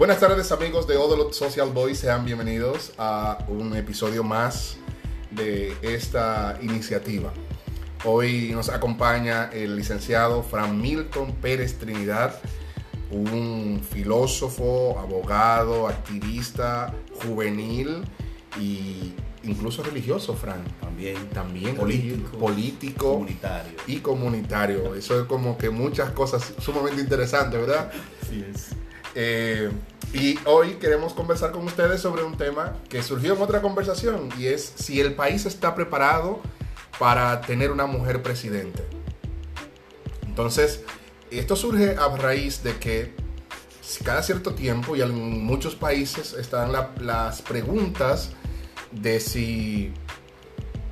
Buenas tardes amigos de Odolot Social Boys, sean bienvenidos a un episodio más de esta iniciativa. Hoy nos acompaña el licenciado Fran Milton Pérez Trinidad, un filósofo, abogado, activista, juvenil y incluso religioso, Fran. También. También político, político comunitario. y comunitario. Eso es como que muchas cosas sumamente interesantes, ¿verdad? Así es. Eh, y hoy queremos conversar con ustedes sobre un tema que surgió en otra conversación y es si el país está preparado para tener una mujer presidente. Entonces, esto surge a raíz de que cada cierto tiempo y en muchos países están la- las preguntas de si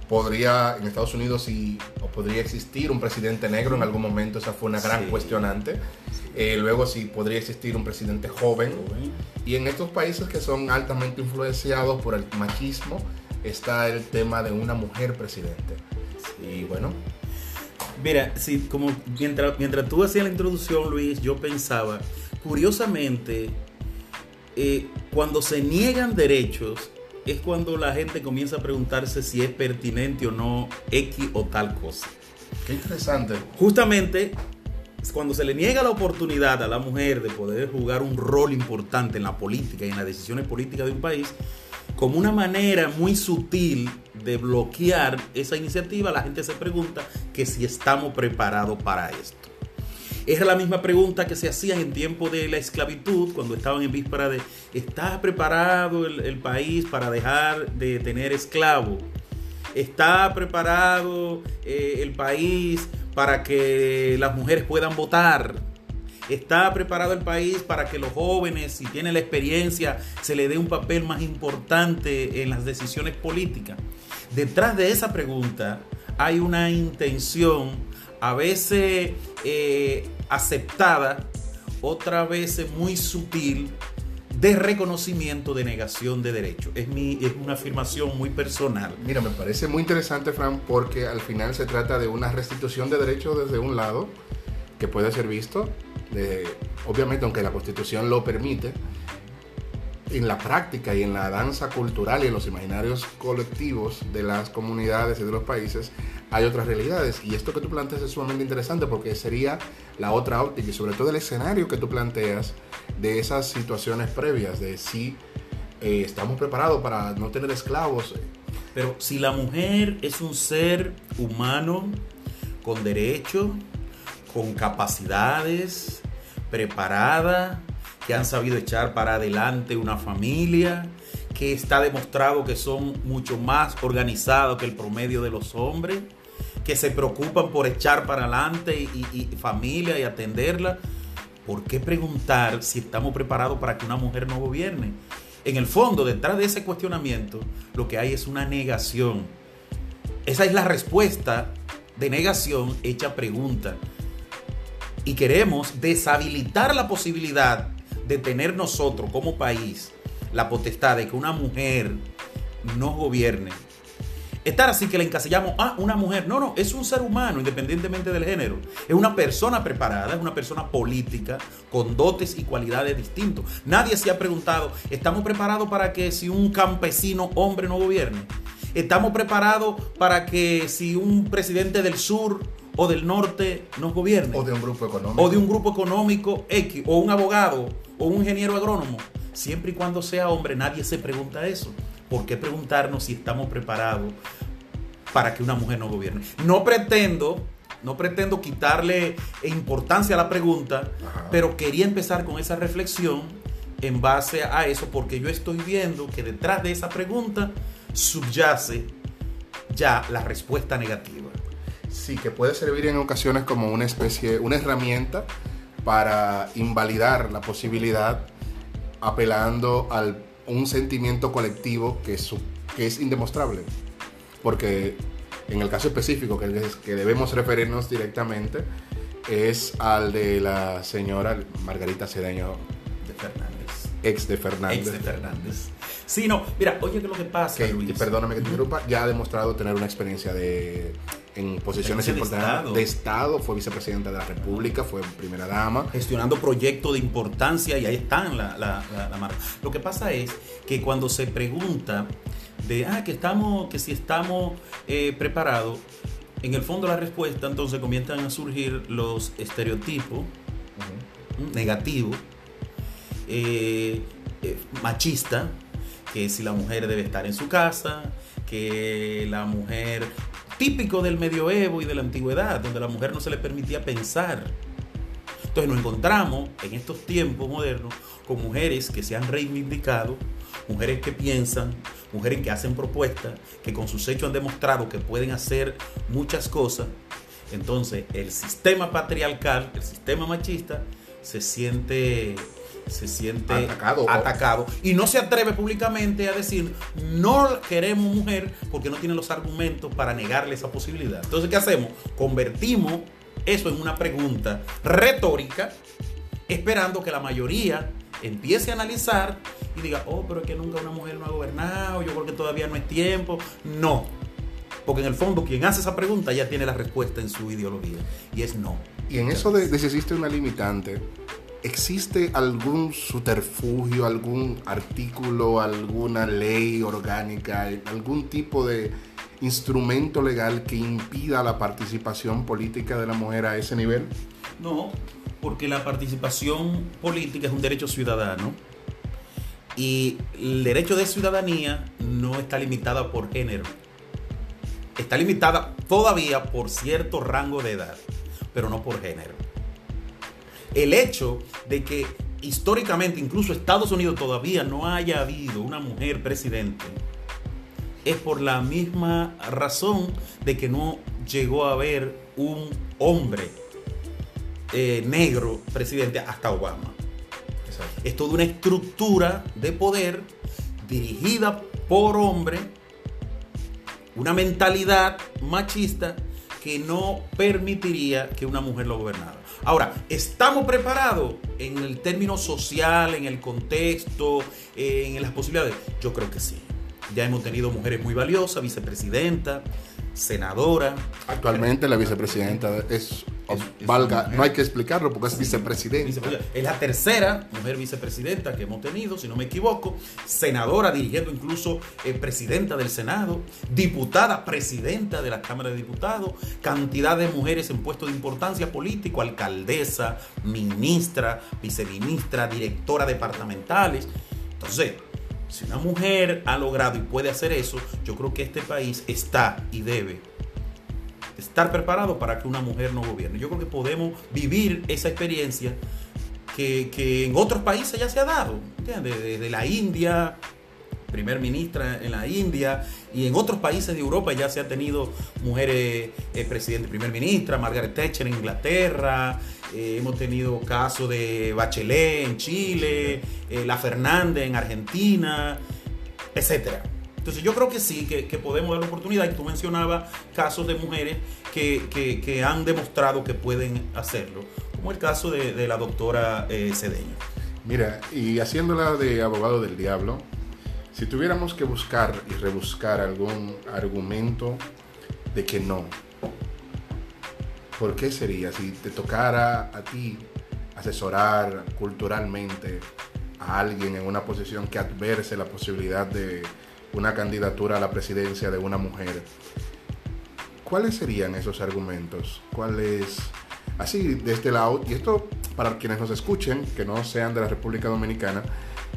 podría, en Estados Unidos, si o podría existir un presidente negro en algún momento, esa fue una gran Sí. cuestionante. Eh, luego, si podría existir un presidente joven. Y en estos países que son altamente influenciados por el machismo, está el tema de una mujer presidente. Y bueno, Mira, sí, como mientras, mientras tú hacías la introducción, Luis, yo pensaba, curiosamente, eh, cuando se niegan derechos, es cuando la gente comienza a preguntarse si es pertinente o no X o tal cosa. qué interesante. Justamente cuando se le niega la oportunidad a la mujer de poder jugar un rol importante en la política y en las decisiones políticas de un país, como una manera muy sutil de bloquear esa iniciativa, la gente se pregunta que si estamos preparados para esto. Era la misma pregunta que se hacía en tiempo de la esclavitud, cuando estaban en víspera de, ¿está preparado el, el país para dejar de tener esclavos? ¿Está preparado eh, el país para que las mujeres puedan votar? ¿Está preparado el país para que los jóvenes, si tienen la experiencia, se le dé un papel más importante en las decisiones políticas? Detrás de esa pregunta hay una intención, a veces eh, aceptada, otra vez muy sutil, de reconocimiento de negación de derechos. Es, mi, es una afirmación muy personal. Mira, me parece muy interesante, Fran, porque al final se trata de una restitución de derechos desde un lado, que puede ser visto, obviamente, aunque la Constitución lo permite, en la práctica y en la danza cultural y en los imaginarios colectivos de las comunidades y de los países hay otras realidades. Y esto que tú planteas es sumamente interesante porque sería la otra óptica y sobre todo el escenario que tú planteas de esas situaciones previas, de si eh, estamos preparados para no tener esclavos. Pero si la mujer es un ser humano con derechos, con capacidades, preparada, que han sabido echar para adelante una familia, que está demostrado que son mucho más organizados que el promedio de los hombres, que se preocupan por echar para adelante y, familia y atenderla. ¿Por qué preguntar si estamos preparados para que una mujer no gobierne? En el fondo, detrás de ese cuestionamiento, lo que hay es una negación. Esa es la respuesta de negación hecha pregunta. Y queremos deshabilitar la posibilidad de tener nosotros como país la potestad de que una mujer nos gobierne. Estar así que la encasillamos, ah, una mujer. No, no, es un ser humano, independientemente del género. Es una persona preparada, es una persona política, con dotes y cualidades distintos. Nadie se ha preguntado, ¿estamos preparados para que si un campesino hombre no gobierne? ¿Estamos preparados para que si un presidente del sur o del norte nos gobierne? O de un grupo económico. o de un grupo económico X, o un abogado, o un ingeniero agrónomo. Siempre y cuando sea hombre, nadie se pregunta eso. ¿Por qué preguntarnos si estamos preparados para que una mujer no gobierne? No pretendo, no pretendo quitarle importancia a la pregunta, Ajá. pero quería empezar con esa reflexión en base a eso, porque yo estoy viendo que detrás de esa pregunta subyace ya la respuesta negativa. Sí, que puede servir en ocasiones como una especie, una herramienta para invalidar la posibilidad, apelando a un sentimiento colectivo que es, que es indemostrable. Porque en el caso específico que, que debemos referirnos directamente es al de la señora Margarita Cedeño, De Fernández. ex de Fernández. Ex de Fernández. Sí, no, mira, oye, que lo que pasa, que, Luis. que, perdóname que te interrumpa, ya ha demostrado tener una experiencia de en posiciones de importantes Estado. de Estado, fue vicepresidenta de la República, fue primera dama. gestionando proyectos de importancia y ahí están la, la, la- la marca. Lo que pasa es que cuando se pregunta de, ah, que estamos, que si estamos eh, preparados, en el fondo la respuesta entonces comienzan a surgir los estereotipos negativos, eh, eh, machistas, que si la mujer debe estar en su casa, que la mujer, típico del medioevo y de la antigüedad, donde a la mujer no se le permitía pensar. Entonces nos encontramos en estos tiempos modernos con mujeres que se han reivindicado, mujeres que piensan, mujeres que hacen propuestas, que con sus hechos han demostrado que pueden hacer muchas cosas. Entonces el sistema patriarcal, el sistema machista, se siente, se siente Atacado. atacado y no se atreve públicamente a decir no queremos mujer porque no tiene los argumentos para negarle esa posibilidad. Entonces, ¿qué hacemos? Convertimos eso en una pregunta retórica, esperando que la mayoría empiece a analizar y diga, oh, pero es que nunca una mujer no ha gobernado, yo creo que todavía no es tiempo. No, porque en el fondo quien hace esa pregunta ya tiene la respuesta en su ideología y es no. Y en eso de, de si existe una limitante, ¿existe algún subterfugio, algún artículo, alguna ley orgánica, algún tipo de instrumento legal que impida la participación política de la mujer a ese nivel? No, porque la participación política es un derecho ciudadano y el derecho de ciudadanía no está limitada por género. Está limitada todavía por cierto rango de edad, pero no por género. El hecho de que históricamente, incluso Estados Unidos todavía no haya habido una mujer presidente, es por la misma razón de que no llegó a haber un hombre eh, negro presidente hasta Obama. Es toda una estructura de poder dirigida por hombre, una mentalidad machista que no permitiría que una mujer lo gobernara. Ahora, ¿estamos preparados en el término social, en el contexto, eh, en las posibilidades? Yo creo que sí. Ya hemos tenido mujeres muy valiosas, vicepresidenta, senadora. Actualmente la vicepresidenta es, Es- es valga, no hay que explicarlo porque es vicepresidenta. Vicepresidenta. Es la tercera mujer vicepresidenta que hemos tenido, si no me equivoco. Senadora, dirigiendo incluso eh, presidenta del Senado. Diputada, presidenta de la Cámara de Diputados. Cantidad de mujeres en puestos de importancia político. Alcaldesa, ministra, viceministra, directora departamentales. Entonces, si una mujer ha logrado y puede hacer eso, yo creo que este país está y debe estar preparado para que una mujer no gobierne. Yo creo que podemos vivir esa experiencia que, en otros países ya se ha dado. Desde la India, primer ministra en la India, y en otros países de Europa ya se ha tenido mujeres eh, presidente, primer ministra, Margaret Thatcher en Inglaterra, eh, hemos tenido casos de Bachelet en Chile, eh, La Fernández en Argentina, etcétera. Entonces yo creo que sí, que, podemos dar la oportunidad. Y tú mencionabas casos de mujeres que, han demostrado que pueden hacerlo, como el caso de, de la doctora eh, Cedeño. Mira, y haciéndola de abogado del diablo, si tuviéramos que buscar y rebuscar algún argumento de que no, ¿por qué sería? Si te tocara a ti asesorar culturalmente a alguien en una posición que adverse la posibilidad de una candidatura a la presidencia de una mujer, ¿cuáles serían esos argumentos? ¿Cuáles? Así, de este lado, y esto para quienes nos escuchen, que no sean de la República Dominicana,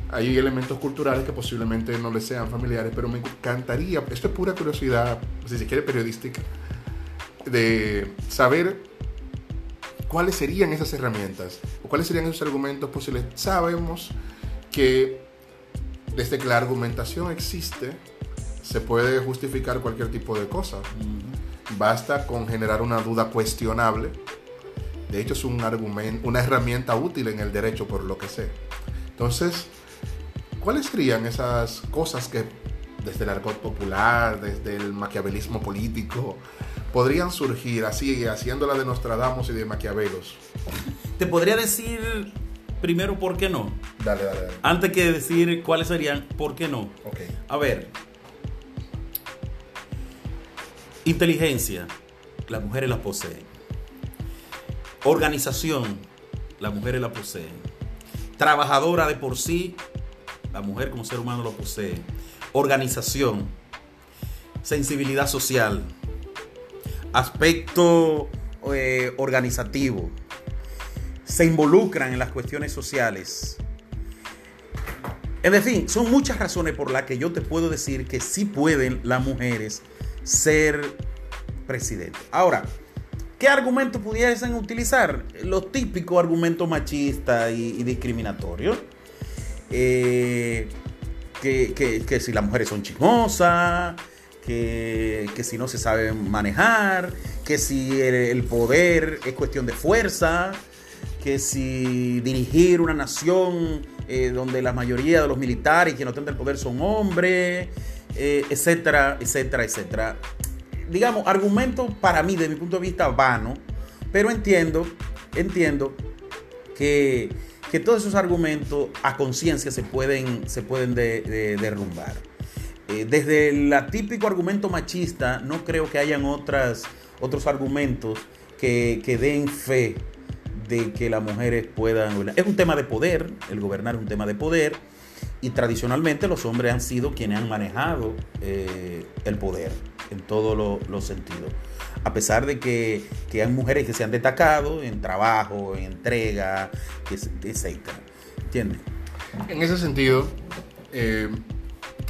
hay elementos culturales que posiblemente no les sean familiares, pero me encantaría, esto es pura curiosidad, si se quiere periodística, de saber cuáles serían esas herramientas o cuáles serían esos argumentos posibles. Sabemos que desde que la argumentación existe, se puede justificar cualquier tipo de cosa. Basta con generar una duda cuestionable. De hecho, es un argumento, una herramienta útil en el derecho, por lo que sé. Entonces, ¿cuáles serían esas cosas que desde el argot popular, desde el maquiavelismo político, podrían surgir así, haciéndola de Nostradamus y de Maquiavelos? Te podría decir primero por qué no, Dale, dale, dale. antes que decir cuáles serían por qué no. Ok. A ver, inteligencia, las mujeres las poseen. Organización, las mujeres la poseen. Trabajadora de por sí, la mujer como ser humano lo posee. Organización, sensibilidad social, aspecto eh, organizativo, se involucran en las cuestiones sociales. En fin, son muchas razones por las que yo te puedo decir que sí pueden las mujeres ser presidentes. Ahora, ¿qué argumentos pudiesen utilizar? Los típicos argumentos machistas y, discriminatorios. Eh, que, si las mujeres son chismosas, que, si no se saben manejar, que si el poder es cuestión de fuerza, que si dirigir una nación eh, donde la mayoría de los militares que no tienen el poder son hombres, eh, etcétera, etcétera, etcétera. Digamos, argumento para mí, desde mi punto de vista, vano, pero entiendo, entiendo que, todos esos argumentos a conciencia se pueden, se pueden derrumbar. Eh, desde el típico argumento machista, no creo que hayan otras, otros argumentos que, que den fe de que las mujeres puedan. Es un tema de poder, el gobernar es un tema de poder, y tradicionalmente los hombres han sido quienes han manejado eh, el poder en todos los sentidos. A pesar de que, hay mujeres que se han destacado en trabajo, en entrega, etc. ¿Entiendes? En ese sentido, eh,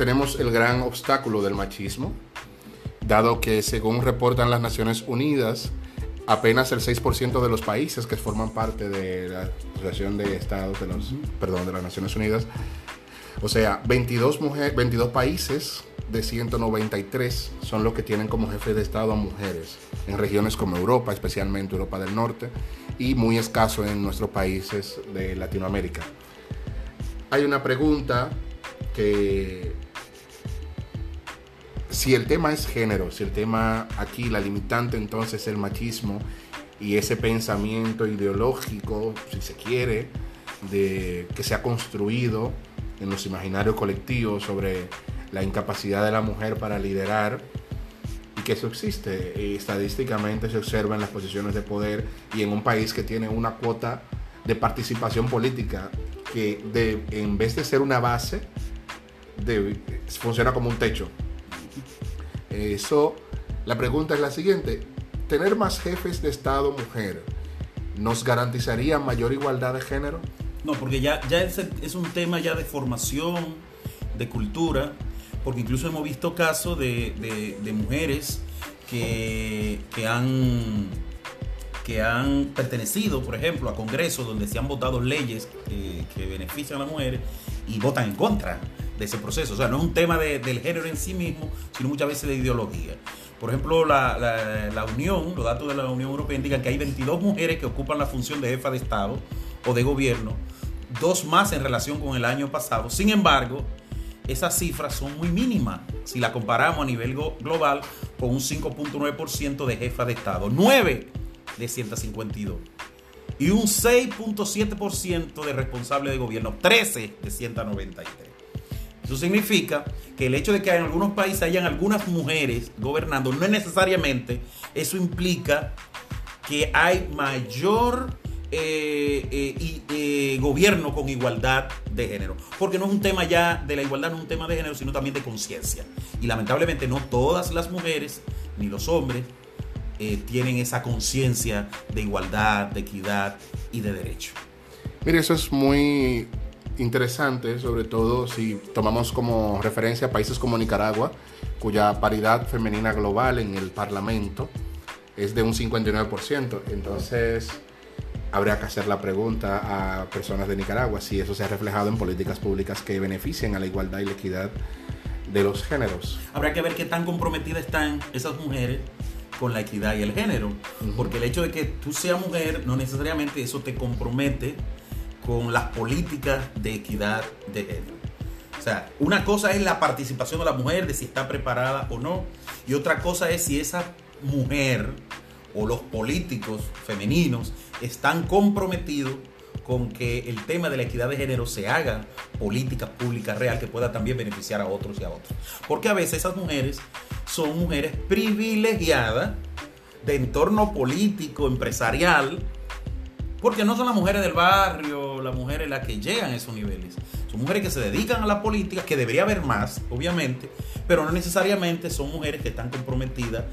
tenemos el gran obstáculo del machismo, dado que según reportan las Naciones Unidas, apenas el 6% de los países que forman parte de la Asociación de Estados de los, perdón, de las Naciones Unidas, o sea, 22, 22 países de 193 son los que tienen como jefe de Estado a mujeres, en regiones como Europa, especialmente Europa del Norte, y muy escaso en nuestros países de Latinoamérica. Hay una pregunta que si el tema es género, si el tema aquí, la limitante entonces es el machismo y ese pensamiento ideológico, si se quiere, de, que se ha construido en los imaginarios colectivos sobre la incapacidad de la mujer para liderar y que eso existe. Estadísticamente se observa en las posiciones de poder y en un país que tiene una cuota de participación política que de, en vez de ser una base, funciona como un techo. Eso, la pregunta es la siguiente. ¿Tener más jefes de Estado mujer nos garantizaría mayor igualdad de género? No, porque ya, ya es, un tema ya de formación, de cultura, porque incluso hemos visto casos de, mujeres que, han que han pertenecido, por ejemplo, a congresos donde se han votado leyes que, que benefician a las mujeres y votan en contra de ese proceso. O sea, no es un tema del género en sí mismo, sino muchas veces de ideología. Por ejemplo, la, Unión, los datos de la Unión Europea indican que hay 22 mujeres que ocupan la función de jefa de Estado o de gobierno, dos más en relación con el año pasado. Sin embargo, esas cifras son muy mínimas si la comparamos a nivel global con un 5.9% de jefa de Estado, 9 de 152 y un 6.7% de responsable de gobierno, 13 de 193. Eso significa que el hecho de que en algunos países hayan algunas mujeres gobernando no es necesariamente, eso implica que hay mayor eh, eh, eh, gobierno con igualdad de género. Porque no es un tema ya de la igualdad, no es un tema de género, sino también de conciencia. Y lamentablemente no todas las mujeres ni los hombres tienen esa conciencia de igualdad, de equidad y de derecho. Mire, eso es muy interesante, sobre todo si tomamos como referencia países como Nicaragua, cuya paridad femenina global en el Parlamento es de un 59%. Entonces, habría que hacer la pregunta a personas de Nicaragua si eso se ha reflejado en políticas públicas que beneficien a la igualdad y la equidad de los géneros. Habrá que ver qué tan comprometidas están esas mujeres con la equidad y el género, porque el hecho de que tú seas mujer no necesariamente eso te compromete con las políticas de equidad de género. O sea, una cosa es la participación de la mujer, de si está preparada o no, y otra cosa es si esa mujer o los políticos femeninos están comprometidos con que el tema de la equidad de género se haga política pública real que pueda también beneficiar a otros y a otros. Porque a veces esas mujeres son mujeres privilegiadas de entorno político, empresarial, porque no son las mujeres del barrio, las mujeres las que llegan a esos niveles. Son mujeres que se dedican a la política, que debería haber más, obviamente, pero no necesariamente son mujeres que están comprometidas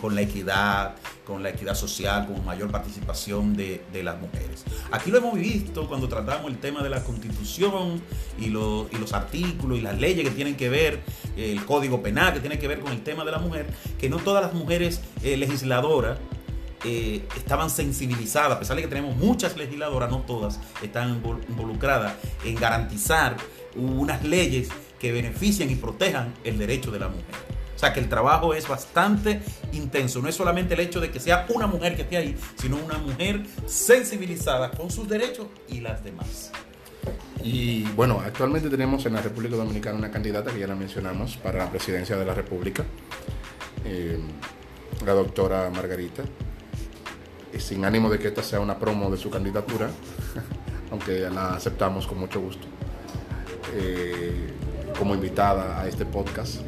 con, la equidad, con la equidad social, con mayor participación de, las mujeres. Aquí lo hemos visto cuando tratamos el tema de la constitución y los, y los artículos y las leyes que tienen que ver, el código penal que tiene que ver con el tema de la mujer, que no todas las mujeres eh, legisladoras eh, estaban sensibilizadas, a pesar de que tenemos muchas legisladoras, no todas están involucradas en garantizar unas leyes que beneficien y protejan el derecho de la mujer. O sea que el trabajo es bastante intenso. No es solamente el hecho de que sea una mujer que esté ahí, sino una mujer sensibilizada con sus derechos y las demás. Y bueno, actualmente tenemos en la República Dominicana una candidata que ya la mencionamos para la presidencia de la República, eh, la doctora Margarita. Y sin ánimo de que esta sea una promo de su candidatura, aunque la aceptamos con mucho gusto, eh, como invitada a este podcast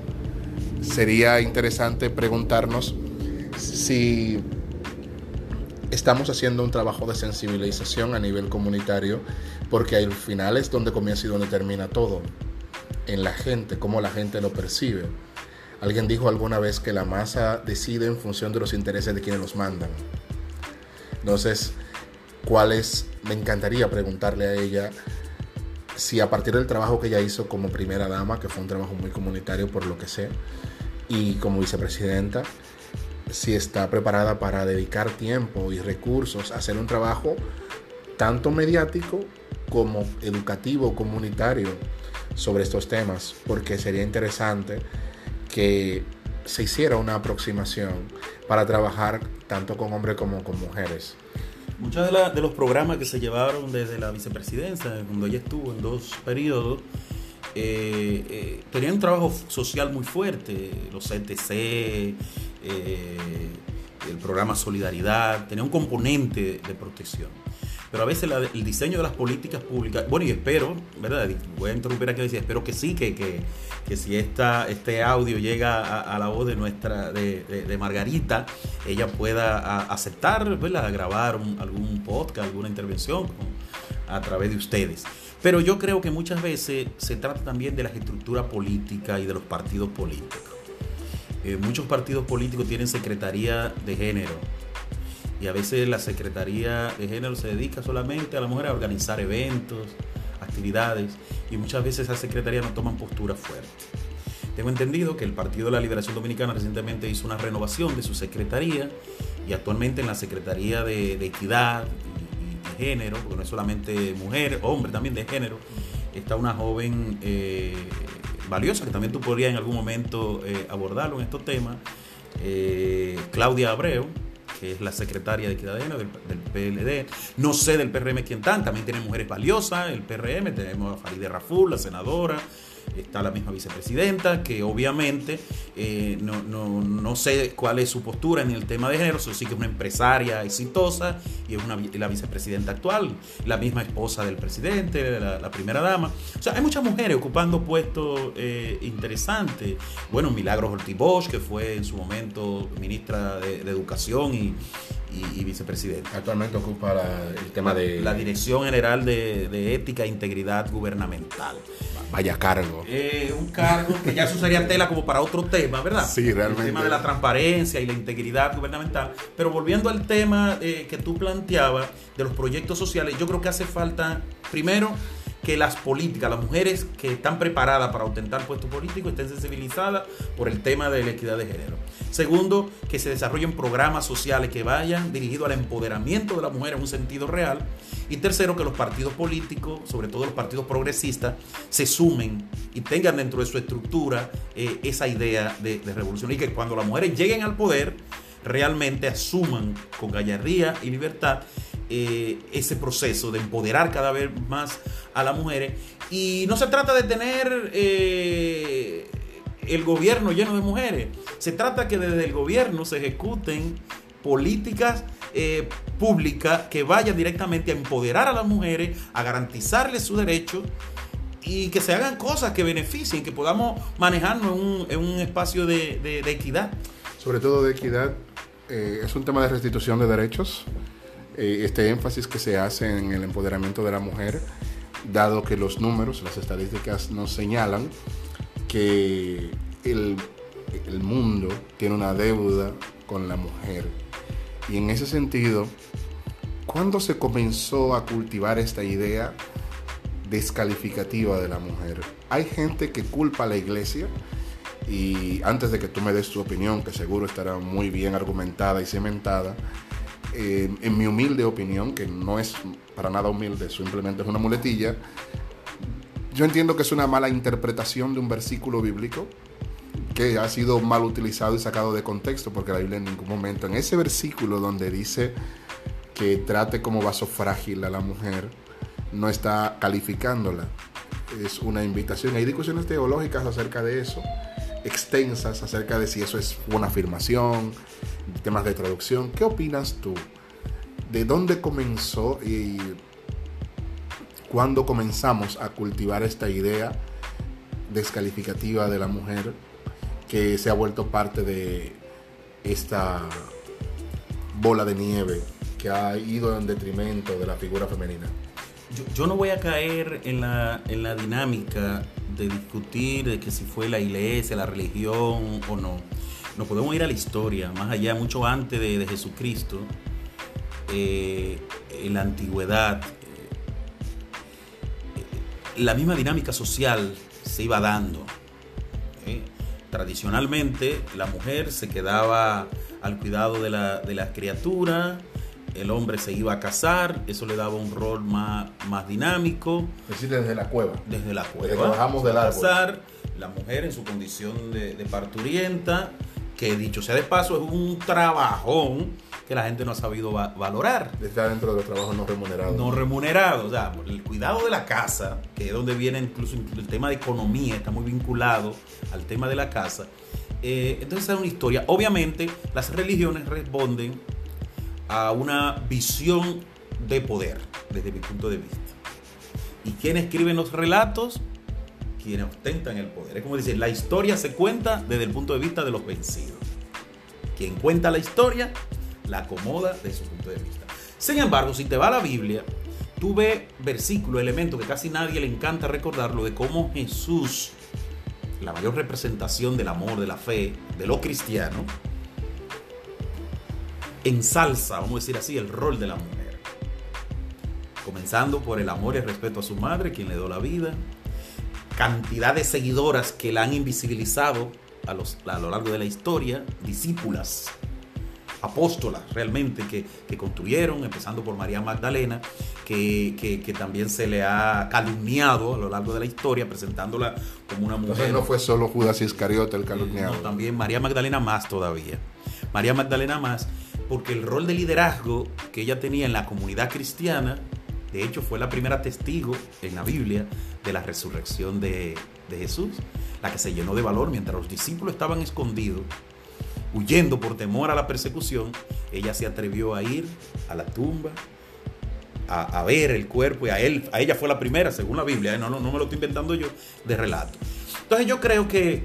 sería interesante preguntarnos si estamos haciendo un trabajo de sensibilización a nivel comunitario, porque al final es donde comienza y donde termina todo, en la gente, cómo la gente lo percibe. Alguien dijo alguna vez que la masa decide en función de los intereses de quienes los mandan. Entonces, ¿cuál es? Me encantaría preguntarle a ella si a partir del trabajo que ella hizo como primera dama, que fue un trabajo muy comunitario por lo que sé, y como vicepresidenta, si está preparada para dedicar tiempo y recursos a hacer un trabajo tanto mediático como educativo, comunitario sobre estos temas, porque sería interesante que se hiciera una aproximación para trabajar tanto con hombres como con mujeres. Muchos de, de, los programas que se llevaron desde la vicepresidencia, cuando ella estuvo en dos periodos, eh, eh, tenían un trabajo social muy fuerte, los CTC, eh, el programa Solidaridad, tenía un componente de protección. Pero a veces el diseño de las políticas públicas, bueno, y espero, ¿verdad? Voy a interrumpir aquí espero que sí, que, que, que si esta, este audio llega a, la voz de nuestra, de, de, Margarita, ella pueda aceptar, ¿verdad? grabar algún podcast, alguna intervención a través de ustedes. Pero yo creo que muchas veces se trata también de la estructura política y de los partidos políticos. Eh, muchos partidos políticos tienen secretaría de género y a veces la secretaría de género se dedica solamente a la mujer a organizar eventos, actividades y muchas veces esa secretaría no toman postura fuerte. Tengo entendido que el Partido de la Liberación Dominicana recientemente hizo una renovación de su secretaría y actualmente en la Secretaría de, de Equidad género, porque no es solamente mujer, hombre también de género, está una joven eh, valiosa que también tú podrías en algún momento eh, abordarlo en estos temas, eh, Claudia Abreu, que es la secretaria de Equidad de Género del, PLD. No sé del PRM quién tan, también tiene mujeres valiosas, el PRM, tenemos a Farideh Raful, la senadora, está la misma vicepresidenta, que obviamente eh, no, sé cuál es su postura en el tema de género, sí que es una empresaria exitosa y es una, la vicepresidenta actual, la misma esposa del presidente, la, primera dama. O sea, hay muchas mujeres ocupando puestos eh, interesantes. Bueno, Milagros Ortiz que fue en su momento ministra de, Educación y, y, vicepresidenta. Actualmente ocupa el tema de... La Dirección General de, de Ética e Integridad Gubernamental. Vaya cargo. Eh, un cargo que ya eso sería tela como para otro tema, ¿verdad? Sí, realmente. El tema de la transparencia y la integridad gubernamental. Pero volviendo al tema eh, que tú planteabas de los proyectos sociales, yo creo que hace falta, primero, que las políticas, las mujeres que están preparadas para ostentar puestos políticos estén sensibilizadas por el tema de la equidad de género. Segundo, que se desarrollen programas sociales que vayan dirigidos al empoderamiento de la mujer en un sentido real. Y tercero, que los partidos políticos, sobre todo los partidos progresistas, se sumen y tengan dentro de su estructura eh, esa idea de, de revolución y que cuando las mujeres lleguen al poder, realmente asuman con gallardía y libertad eh, ese proceso de empoderar cada vez más a las mujeres. Y no se trata de tener eh, el gobierno lleno de mujeres, se trata que desde el gobierno se ejecuten políticas eh, públicas que vayan directamente a empoderar a las mujeres, a garantizarles sus derechos y que se hagan cosas que beneficien, que podamos manejarnos en un, espacio de, equidad. Sobre todo de equidad es un tema de restitución de derechos. Eh, este énfasis que se hace en el empoderamiento de la mujer, dado que los números, las estadísticas nos señalan que el, el mundo tiene una deuda con la mujer. Y en ese sentido, ¿cuándo se comenzó a cultivar esta idea descalificativa de la mujer? Hay gente que culpa a la iglesia y antes de que tú me des tu opinión, que seguro estará muy bien argumentada y cementada, eh, en mi humilde opinión, que no es para nada humilde, simplemente es una muletilla, yo entiendo que es una mala interpretación de un versículo bíblico que ha sido mal utilizado y sacado de contexto, porque la Biblia en ningún momento, en ese versículo donde dice que trate como vaso frágil a la mujer, no está calificándola. Es una invitación. Hay discusiones teológicas acerca de eso, extensas acerca de si eso es una afirmación, temas de traducción. ¿Qué opinas tú? ¿De dónde comenzó y cuándo comenzamos a cultivar esta idea descalificativa de la mujer que se ha vuelto parte de esta bola de nieve que ha ido en detrimento de la figura femenina? Yo, no voy a caer en la, en la dinámica de discutir de que si fue la iglesia, la religión o no. Nos podemos ir a la historia, más allá, mucho antes de, Jesucristo, eh, en la antigüedad, eh, la misma dinámica social se iba dando. ¿eh? Tradicionalmente, la mujer se quedaba al cuidado de la, de la criatura, el hombre se iba a casar, eso le daba un rol más, más dinámico. Es decir, desde la cueva. Desde la cueva. bajamos del árbol. Casar, la mujer en su condición de, parturienta, que dicho sea de paso, es un trabajón que la gente no ha sabido valorar. Está dentro de los trabajos no remunerados. No remunerados, o sea, el cuidado de la casa, que es donde viene incluso el tema de economía, está muy vinculado al tema de la casa. Eh, entonces es una historia. Obviamente las religiones responden a una visión de poder, desde mi punto de vista. ¿Y quién escriben los relatos? Quienes ostentan el poder. Es como decir, la historia se cuenta desde el punto de vista de los vencidos. Quien cuenta la historia la acomoda desde su punto de vista. Sin embargo, si te va a la Biblia, tú ves versículos, elementos que casi nadie le encanta recordarlo de cómo Jesús, la mayor representación del amor, de la fe, de lo cristiano, ensalza, vamos a decir así, el rol de la mujer. Comenzando por el amor y el respeto a su madre, quien le dio la vida. Cantidad de seguidoras que la han invisibilizado a, los, a lo largo de la historia, discípulas, apóstolas realmente que, que construyeron, empezando por María Magdalena, que, que, también se le ha calumniado a lo largo de la historia, presentándola como una mujer. Entonces no fue solo Judas Iscariote el calumniado. No, también María Magdalena más todavía. María Magdalena más porque el rol de liderazgo que ella tenía en la comunidad cristiana, de hecho fue la primera testigo en la Biblia de la resurrección de, Jesús, la que se llenó de valor mientras los discípulos estaban escondidos, huyendo por temor a la persecución, ella se atrevió a ir a la tumba, a, ver el cuerpo y a él, a ella fue la primera, según la Biblia, ¿eh? no, me lo estoy inventando yo, de relato. Entonces yo creo que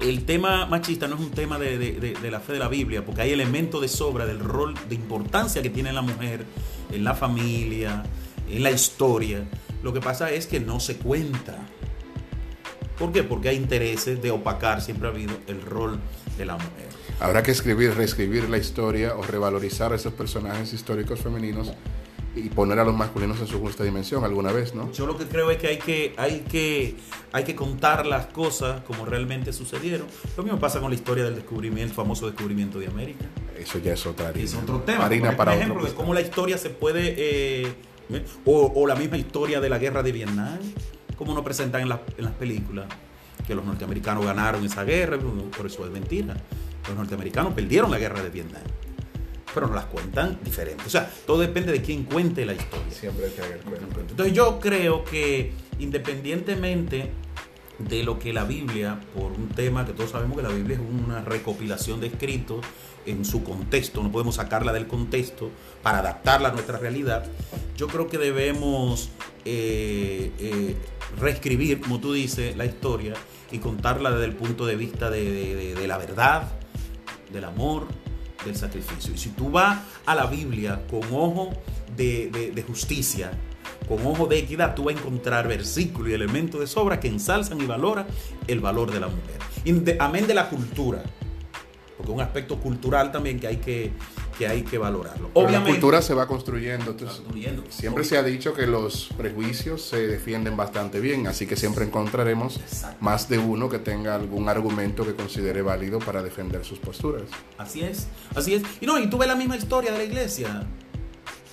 el tema machista no es un tema de, la fe de la Biblia, porque hay elementos de sobra del rol de importancia que tiene la mujer en la familia, en la historia. Lo que pasa es que no se cuenta. ¿Por qué? Porque hay intereses de opacar, siempre ha habido el rol de la mujer. Habrá que escribir, reescribir la historia o revalorizar esos personajes históricos femeninos y poner a los masculinos en su justa dimensión alguna vez, ¿no? Yo lo que creo es que hay que, hay que, hay que contar las cosas como realmente sucedieron. Lo mismo pasa con la historia del descubrimiento, el famoso descubrimiento de América. Eso ya es otra harina. Es otro tema. Harina para por ejemplo de cómo la historia se puede, eh, o, la misma historia de la guerra de Vietnam, como nos presentan en, en las películas, que los norteamericanos ganaron esa guerra, por eso es mentira. Los norteamericanos perdieron la guerra de Vietnam pero nos las cuentan diferentes. O sea, todo depende de quién cuente la historia. Siempre hay que haber cuento. Entonces yo creo que independientemente de lo que la Biblia, por un tema que todos sabemos que la Biblia es una recopilación de escritos en su contexto, no podemos sacarla del contexto para adaptarla a nuestra realidad, yo creo que debemos eh, eh, reescribir, como tú dices, la historia y contarla desde el punto de vista de la verdad, del amor, del sacrificio. Y si tú vas a la Biblia con ojo de, justicia, con ojo de equidad, tú vas a encontrar versículos y elementos de sobra que ensalzan y valoran el valor de la mujer. Amén de la cultura, porque es un aspecto cultural también que hay que, que, hay que valorarlo. Pero Obviamente, La cultura se va construyendo. entonces, construyendo. siempre se ha dicho que los prejuicios se defienden bastante bien, así que siempre encontraremos Exacto. más de uno que tenga algún argumento que considere válido para defender sus posturas. Así es, así es. Y no, y tú ves la misma historia de la iglesia.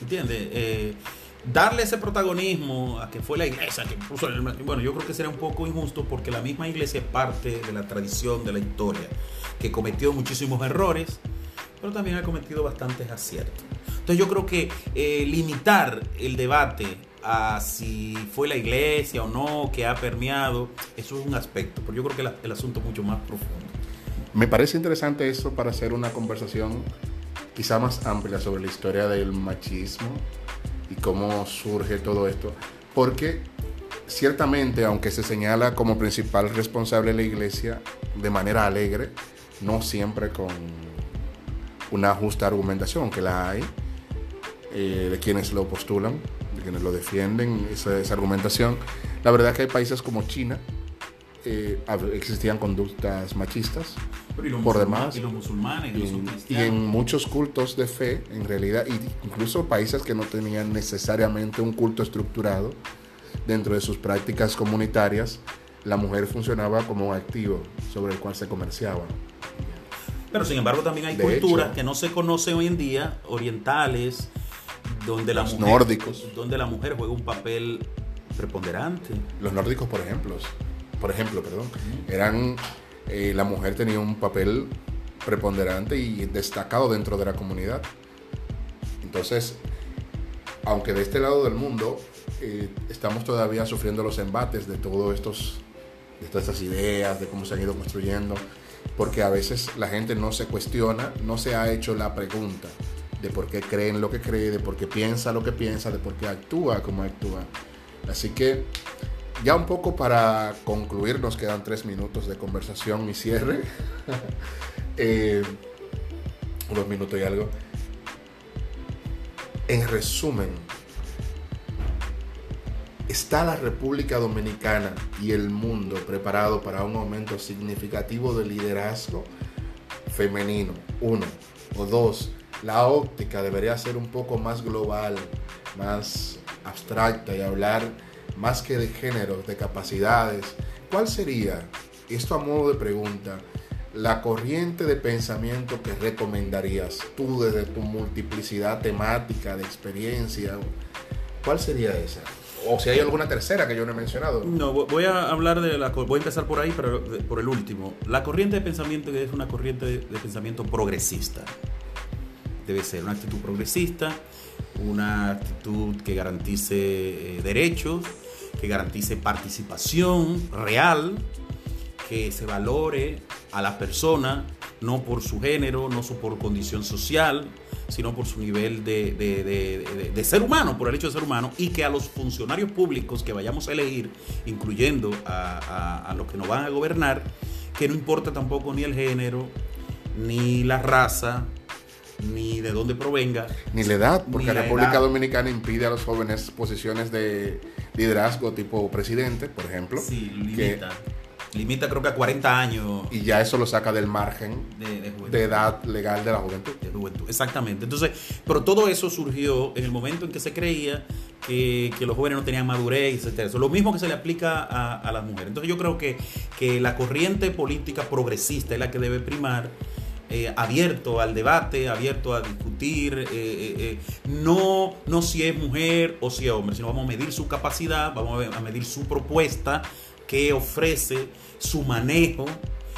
¿Entiendes? Eh, darle ese protagonismo a que fue la iglesia que puso el Bueno, yo creo que sería un poco injusto porque la misma iglesia es parte de la tradición, de la historia, que cometió muchísimos errores, pero también ha cometido bastantes aciertos. Entonces yo creo que eh, limitar el debate a si fue la iglesia o no que ha permeado, eso es un aspecto, pero yo creo que el asunto es mucho más profundo. Me parece interesante eso para hacer una conversación quizá más amplia sobre la historia del machismo cómo surge todo esto. Porque ciertamente, aunque se señala como principal responsable la iglesia de manera alegre, no siempre con una justa argumentación, que la hay, eh, de quienes lo postulan, de quienes lo defienden, esa, esa argumentación. La verdad es que hay países como China, eh, existían conductas machistas, Pero y los Por demás. Y los musulmanes, y los y en muchos cultos de fe, en realidad, y incluso países que no tenían necesariamente un culto estructurado dentro de sus prácticas comunitarias, la mujer funcionaba como un activo sobre el cual se comerciaba. Pero sin embargo también hay De culturas hecho. que no se conocen hoy en día, orientales, donde la mujer, nórdicos. donde la mujer juega un papel preponderante. Los nórdicos, por ejemplo, por ejemplo, perdón, eran eh, la mujer tenía un papel preponderante y destacado dentro de la comunidad. Entonces, aunque de este lado del mundo eh, estamos todavía sufriendo los embates de todos estos de todas estas ideas, de cómo se han ido construyendo, porque a veces la gente no se cuestiona, no se ha hecho la pregunta de por qué creen lo que cree, de por qué piensa lo que piensa, de por qué actúa como actúa. Así que ya un poco para concluir, nos quedan tres minutos de conversación y cierre. Eh, unos minutos y algo. En resumen, ¿está la República Dominicana y el mundo preparado para un aumento significativo de liderazgo femenino? Uno. O dos, la óptica debería ser un poco más global, más abstracta y hablar más que de géneros, de capacidades. ¿Cuál sería, esto a modo de pregunta, la corriente de pensamiento que recomendarías tú desde tu multiplicidad temática de experiencia? ¿Cuál sería esa? O si hay alguna tercera que yo no he mencionado. No, vo- voy a hablar de la voy a empezar por ahí, pero por el último. La corriente de pensamiento es una corriente de pensamiento progresista. Debe ser una actitud progresista, una actitud que garantice eh, derechos, que garantice participación real, que se valore a la persona no por su género, no por condición social, sino por su nivel de, ser humano, por el hecho de ser humano, y que a los funcionarios públicos que vayamos a elegir, incluyendo a, a- a los que nos van a gobernar, que no importa tampoco ni el género, ni la raza, ni de dónde provenga, Ni la edad, porque la la República edad. Dominicana impide a los jóvenes posiciones de liderazgo tipo presidente, por ejemplo. Sí, que- limita. Limita creo que a 40 años y ya eso lo saca del margen de, de juventud. de edad legal de la juventud. de juventud. Exactamente. Entonces, pero todo eso surgió en el momento en que se creía que, que los jóvenes no tenían madurez, etcétera. Eso es lo mismo que se le aplica a, a las mujeres. Entonces, yo creo que, que la corriente política progresista es la que debe primar. Eh, abierto al debate, abierto a discutir, eh, eh, no, no si es mujer o si es hombre, sino vamos a medir su capacidad, vamos a medir su propuesta, qué ofrece, su manejo,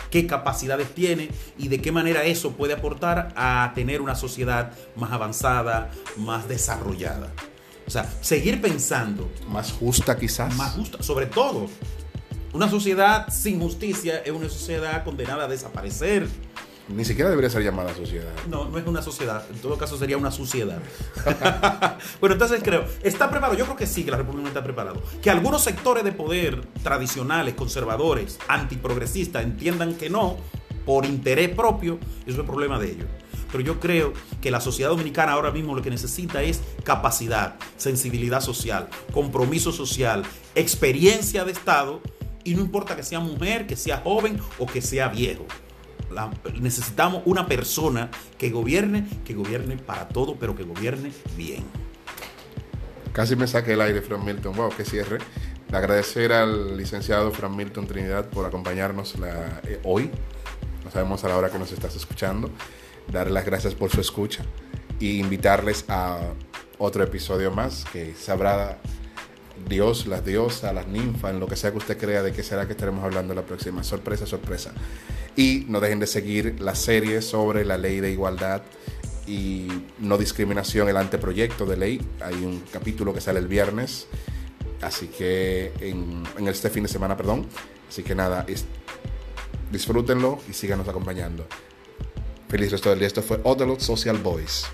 qué capacidades tiene y de qué manera eso puede aportar a tener una sociedad más avanzada, más desarrollada. O sea, seguir pensando Más justa quizás. más justa, sobre todo. Una sociedad sin justicia es una sociedad condenada a desaparecer. Ni siquiera debería ser llamada sociedad. No, no es una sociedad, en todo caso sería una suciedad. bueno, entonces creo, ¿está preparado? Yo creo que sí, que la República no está preparado. Que algunos sectores de poder tradicionales, conservadores, antiprogresistas entiendan que no, por interés propio, eso es problema de ellos. pero yo creo que la sociedad dominicana ahora mismo lo que necesita es capacidad, sensibilidad social, compromiso social, experiencia de Estado, y no importa que sea mujer, que sea joven o que sea viejo. Necesitamos una persona que gobierne, que gobierne para todo, pero que gobierne bien. Casi me saqué el aire, Fran Milton. Wow, que cierre. Agradecer al licenciado Fran Milton Trinidad por acompañarnos eh, hoy. No sabemos a la hora que nos estás escuchando. Darle las gracias por su escucha y invitarles a otro episodio más que sabrá Dios, las diosas, las ninfas, en lo que sea que usted crea de qué será que estaremos hablando la próxima. Sorpresa, sorpresa. Y no dejen de seguir la serie sobre la ley de igualdad y no discriminación, el anteproyecto de ley. Hay un capítulo que sale el viernes, así que en, este fin de semana, perdón. Así que nada, disfrútenlo y síganos acompañando. Feliz resto del día. Esto fue Odelot Social Voice.